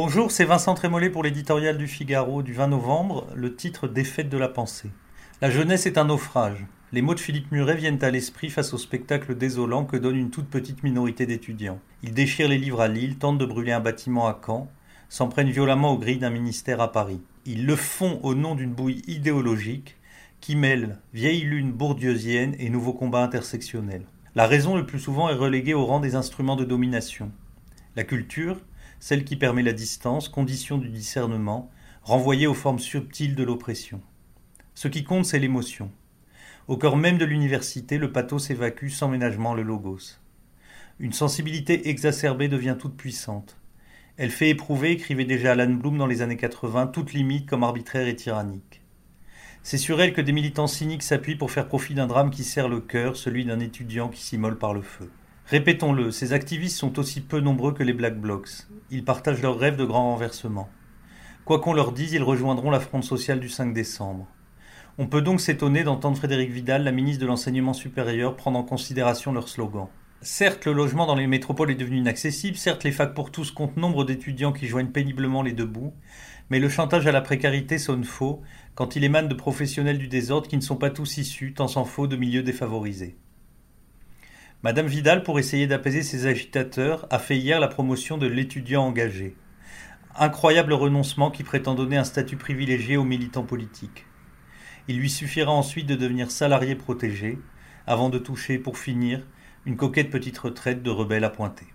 Bonjour, c'est Vincent Trémollet pour l'éditorial du Figaro du 20 novembre, le titre Défaite de la pensée. La jeunesse est un naufrage. Les mots de Philippe Muret viennent à l'esprit face au spectacle désolant que donne une toute petite minorité d'étudiants. Ils déchirent les livres à Lille, tentent de brûler un bâtiment à Caen, s'en prennent violemment aux grilles d'un ministère à Paris. Ils le font au nom d'une bouille idéologique qui mêle vieille lune bourdieusienne et nouveaux combats intersectionnels. La raison le plus souvent est reléguée au rang des instruments de domination. La culture, celle qui permet la distance, condition du discernement, renvoyée aux formes subtiles de l'oppression. Ce qui compte, c'est l'émotion. Au cœur même de l'université, le pathos évacue sans ménagement le logos. Une sensibilité exacerbée devient toute puissante. Elle fait éprouver, écrivait déjà Alan Bloom dans les années 80, toute limite comme arbitraire et tyrannique. C'est sur elle que des militants cyniques s'appuient pour faire profit d'un drame qui serre le cœur, celui d'un étudiant qui s'immole par le feu. Répétons-le, ces activistes sont aussi peu nombreux que les Black Blocs. Ils partagent leur rêve de grand renversement. Quoi qu'on leur dise, ils rejoindront la fronde sociale du 5 décembre. On peut donc s'étonner d'entendre Frédéric Vidal, la ministre de l'Enseignement supérieur, prendre en considération leur slogan. Certes, le logement dans les métropoles est devenu inaccessible, certes, les facs pour tous comptent nombre d'étudiants qui joignent péniblement les deux bouts, mais le chantage à la précarité sonne faux quand il émane de professionnels du désordre qui ne sont pas tous issus, tant s'en faut, de milieux défavorisés. Madame Vidal, pour essayer d'apaiser ses agitateurs, a fait hier la promotion de l'étudiant engagé. Incroyable renoncement qui prétend donner un statut privilégié aux militants politiques. Il lui suffira ensuite de devenir salarié protégé, avant de toucher, pour finir, une coquette petite retraite de rebelle appointé.